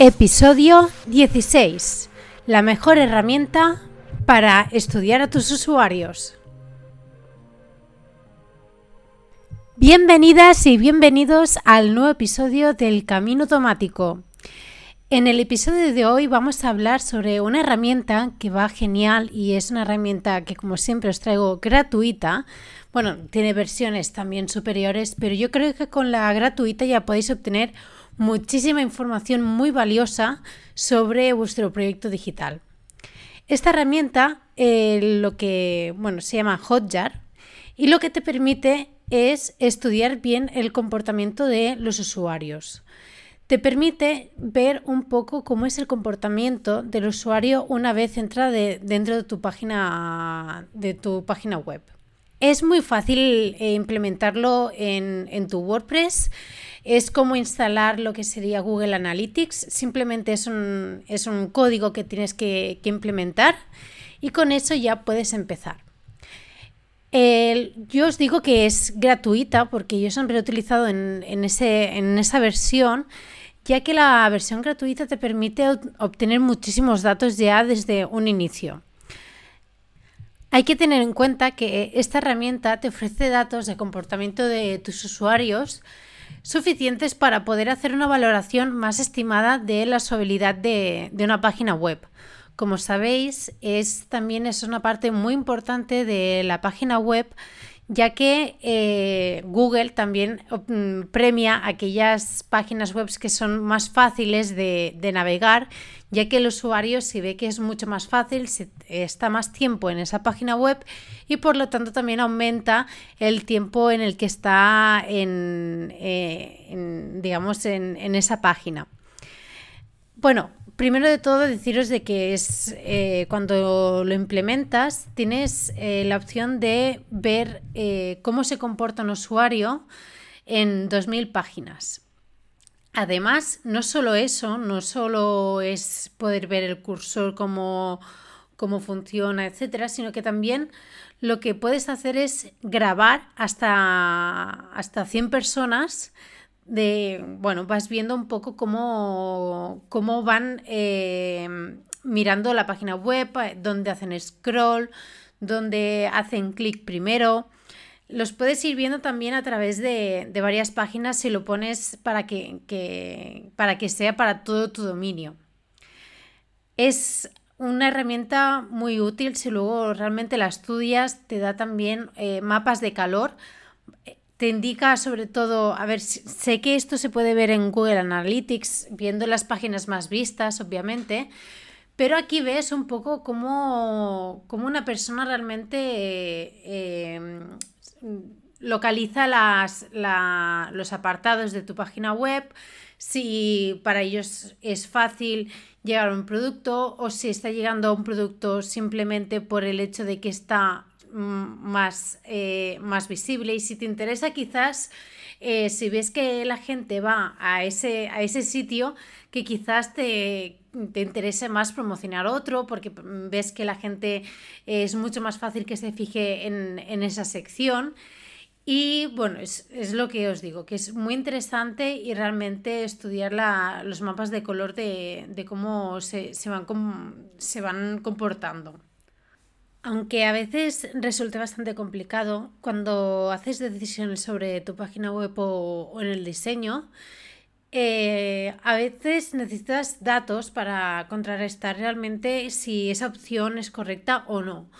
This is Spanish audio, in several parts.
Episodio 16. La mejor herramienta para estudiar a tus usuarios. Bienvenidas y bienvenidos al nuevo episodio del Camino Automático. En el episodio de hoy vamos a hablar sobre una herramienta que va genial y es una herramienta que como siempre os traigo gratuita. Bueno, tiene versiones también superiores, pero yo creo que con la gratuita ya podéis obtener muchísima información muy valiosa sobre vuestro proyecto digital. Esta herramienta eh, lo que bueno, se llama Hotjar y lo que te permite es estudiar bien el comportamiento de los usuarios. Te permite ver un poco cómo es el comportamiento del usuario una vez entra dentro de tu página de tu página web. Es muy fácil eh, implementarlo en, en tu WordPress. Es como instalar lo que sería Google Analytics. Simplemente es un, es un código que tienes que, implementar y con eso ya puedes empezar. yo os digo que es gratuita porque yo siempre he utilizado en, ese, en esa versión, ya que la versión gratuita te permite obtener muchísimos datos ya desde un inicio. Hay que tener en cuenta que esta herramienta te ofrece datos de comportamiento de tus usuarios suficientes para poder hacer una valoración más estimada de la usabilidad de, una página web. Como sabéis, es también es una parte muy importante de la página web ya que eh, Google también mm, premia aquellas páginas web que son más fáciles de, navegar, ya que el usuario si ve que es mucho más fácil, está más tiempo en esa página web y por lo tanto también aumenta el tiempo en el que está en, eh, digamos, en esa página. Bueno, primero de todo deciros de que es eh, cuando lo implementas tienes eh, la opción de ver eh, cómo se comporta un usuario en 2000 páginas. Además, no solo eso, no solo es poder ver el cursor, cómo, cómo funciona, etcétera, sino que también lo que puedes hacer es grabar hasta, hasta 100 personas de, bueno, vas viendo un poco cómo, cómo van eh, mirando la página web, eh, dónde hacen scroll, dónde hacen clic primero. Los puedes ir viendo también a través de, varias páginas si lo pones para que, para que sea para todo tu dominio. Es una herramienta muy útil si luego realmente la estudias, te da también eh, mapas de calor te indica sobre todo, a ver, sé que esto se puede ver en Google Analytics, viendo las páginas más vistas, obviamente, pero aquí ves un poco cómo, una persona realmente eh, localiza las, los apartados de tu página web, si para ellos es fácil llegar a un producto o si está llegando a un producto simplemente por el hecho de que está más, eh, más visible y si te interesa quizás eh, si ves que la gente va a ese, a ese sitio que quizás te, te interese más promocionar otro porque ves que la gente es mucho más fácil que se fije en, esa sección. Y bueno, es, lo que os digo, que es muy interesante y realmente estudiar los mapas de color de, cómo se, se, van, se van comportando. Aunque a veces resulta bastante complicado cuando haces decisiones sobre tu página web o, en el diseño, eh, a veces necesitas datos para contrarrestar realmente si esa opción es correcta o no.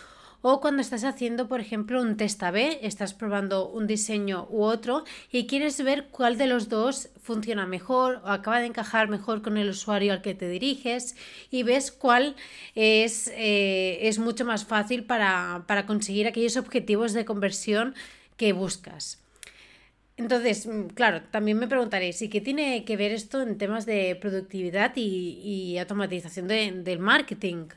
O cuando estás haciendo, por ejemplo, un test A-B, estás probando un diseño u otro y quieres ver cuál de los dos funciona mejor o acaba de encajar mejor con el usuario al que te diriges y ves cuál es, eh, es mucho más fácil para, conseguir aquellos objetivos de conversión que buscas. Entonces, mm, claro, también me preguntaréis, ¿y qué tiene que ver esto en temas de productividad y, automatización del marketing?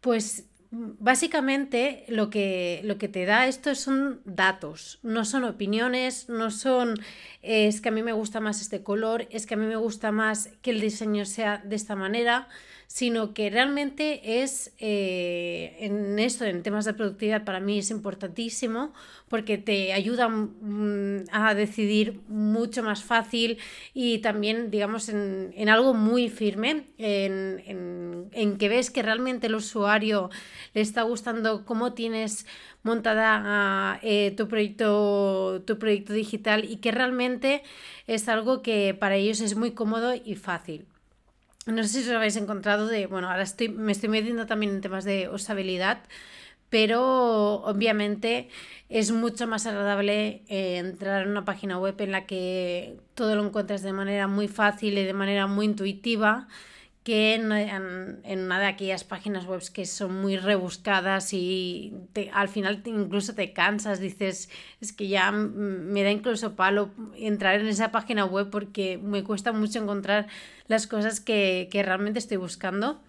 Pues básicamente lo que, lo que te da esto son datos, no son opiniones, no son es que a mí me gusta más este color, es que a mí me gusta más que el diseño sea de esta manera, sino que realmente es eh, en esto, en temas de productividad, para mí es importantísimo porque te ayuda mm, a decidir mucho más fácil y también, digamos, en, algo muy firme, en, en, que ves que realmente el usuario le está gustando cómo tienes montada eh, tu, proyecto, tu proyecto digital y que realmente es algo que para ellos es muy cómodo y fácil. No sé si os habéis encontrado de, bueno, ahora estoy, me estoy metiendo también en temas de usabilidad, pero obviamente es mucho más agradable eh, entrar en una página web en la que todo lo encuentras de manera muy fácil y de manera muy intuitiva que en, una de aquellas páginas web que son muy rebuscadas y al final incluso te cansas, dices, es que ya me da incluso palo entrar en esa página web porque me cuesta mucho encontrar las cosas que, realmente estoy buscando.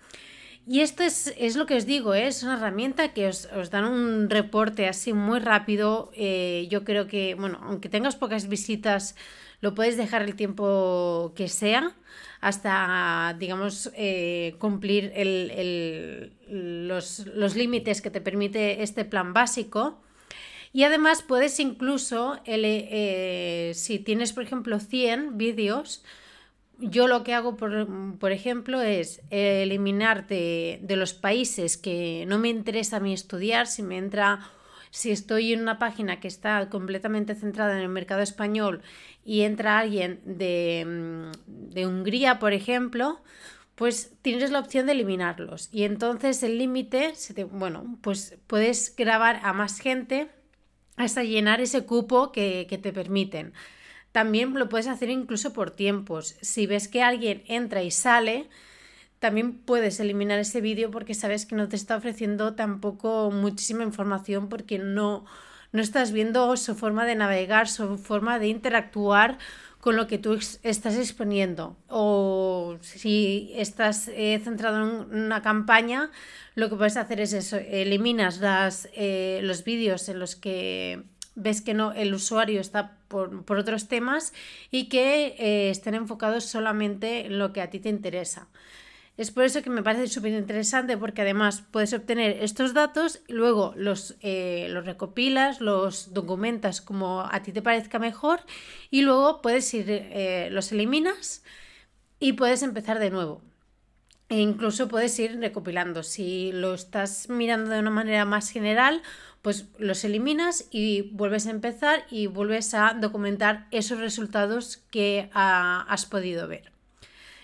Y esto es, lo que os digo, ¿eh? es una herramienta que os, dan un reporte así muy rápido. Eh, yo creo que, bueno, aunque tengas pocas visitas, lo puedes dejar el tiempo que sea hasta, digamos, eh, cumplir los, límites que te permite este plan básico. Y además puedes incluso, eh, si tienes, por ejemplo, 100 vídeos, yo lo que hago, por, ejemplo, es eliminar de, de, los países que no me interesa a mí estudiar, si me entra si estoy en una página que está completamente centrada en el mercado español y entra alguien de, mm, Hungría, por ejemplo, pues tienes la opción de eliminarlos. Y entonces el límite, bueno, pues puedes grabar a más gente hasta llenar ese cupo que, que te permiten. También lo puedes hacer incluso por tiempos. Si ves que alguien entra y sale, también puedes eliminar ese vídeo porque sabes que no te está ofreciendo tampoco muchísima información porque no, no estás viendo su forma de navegar, su forma de interactuar con lo que tú estás exponiendo. O si estás eh, centrado en una campaña, lo que puedes hacer es eso, eliminas las, eh, los vídeos en los que ves que no, el usuario está por, otros temas y que eh, estén enfocados solamente en lo que a ti te interesa. Es por eso que me parece súper interesante porque además puedes obtener estos datos luego los, eh, los recopilas, los documentas como a ti te parezca mejor y luego puedes ir, eh, los eliminas y puedes empezar de nuevo. E incluso puedes ir recopilando. Si lo estás mirando de una manera más general, pues los eliminas y vuelves a empezar y vuelves a documentar esos resultados que has podido ver.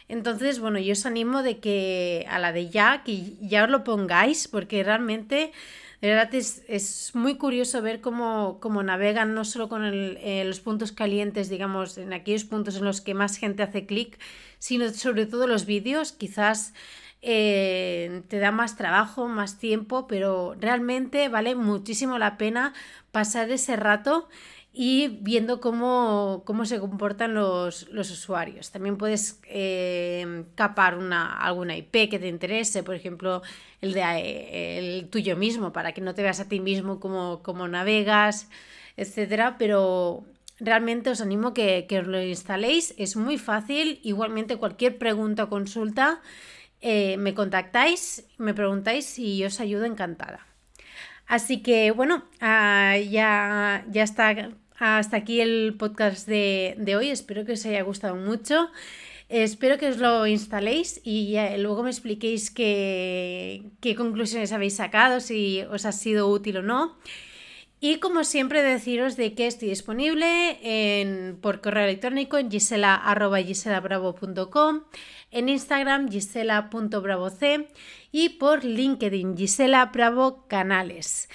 Entonces, bueno, yo os animo de que a la de ya, que ya os lo pongáis, porque realmente, de verdad, es, muy curioso ver cómo, navegan no solo con eh, los puntos calientes, digamos, en aquellos puntos en los que más gente hace clic, sino sobre todo los vídeos, quizás eh, te da más trabajo, más tiempo, pero realmente vale muchísimo la pena pasar ese rato y viendo cómo, se comportan los, usuarios. También puedes eh, capar una, alguna IP que te interese, por ejemplo, el, de, eh, el tuyo mismo, para que no te veas a ti mismo como, navegas, etcétera, pero realmente os animo que, que os lo instaléis, es muy fácil, igualmente cualquier pregunta o consulta eh, me contactáis, me preguntáis y os ayudo encantada. Así que bueno, ah, ya, ya está hasta aquí el podcast de, hoy. Espero que os haya gustado mucho. Espero que os lo instaléis y luego me expliquéis qué, conclusiones habéis sacado, si os ha sido útil o no. Y como siempre deciros de que estoy disponible por correo electrónico en gisela.giselabravo.com, en Instagram gisela.bravoc y por LinkedIn Gisela Bravo Canales.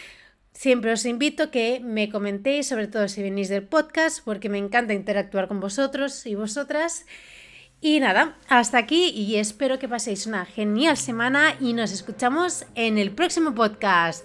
Siempre os invito a que me comentéis, sobre todo si venís del podcast, porque me encanta interactuar con vosotros y vosotras. Y nada, hasta aquí y espero que paséis una genial semana y nos escuchamos en el próximo podcast.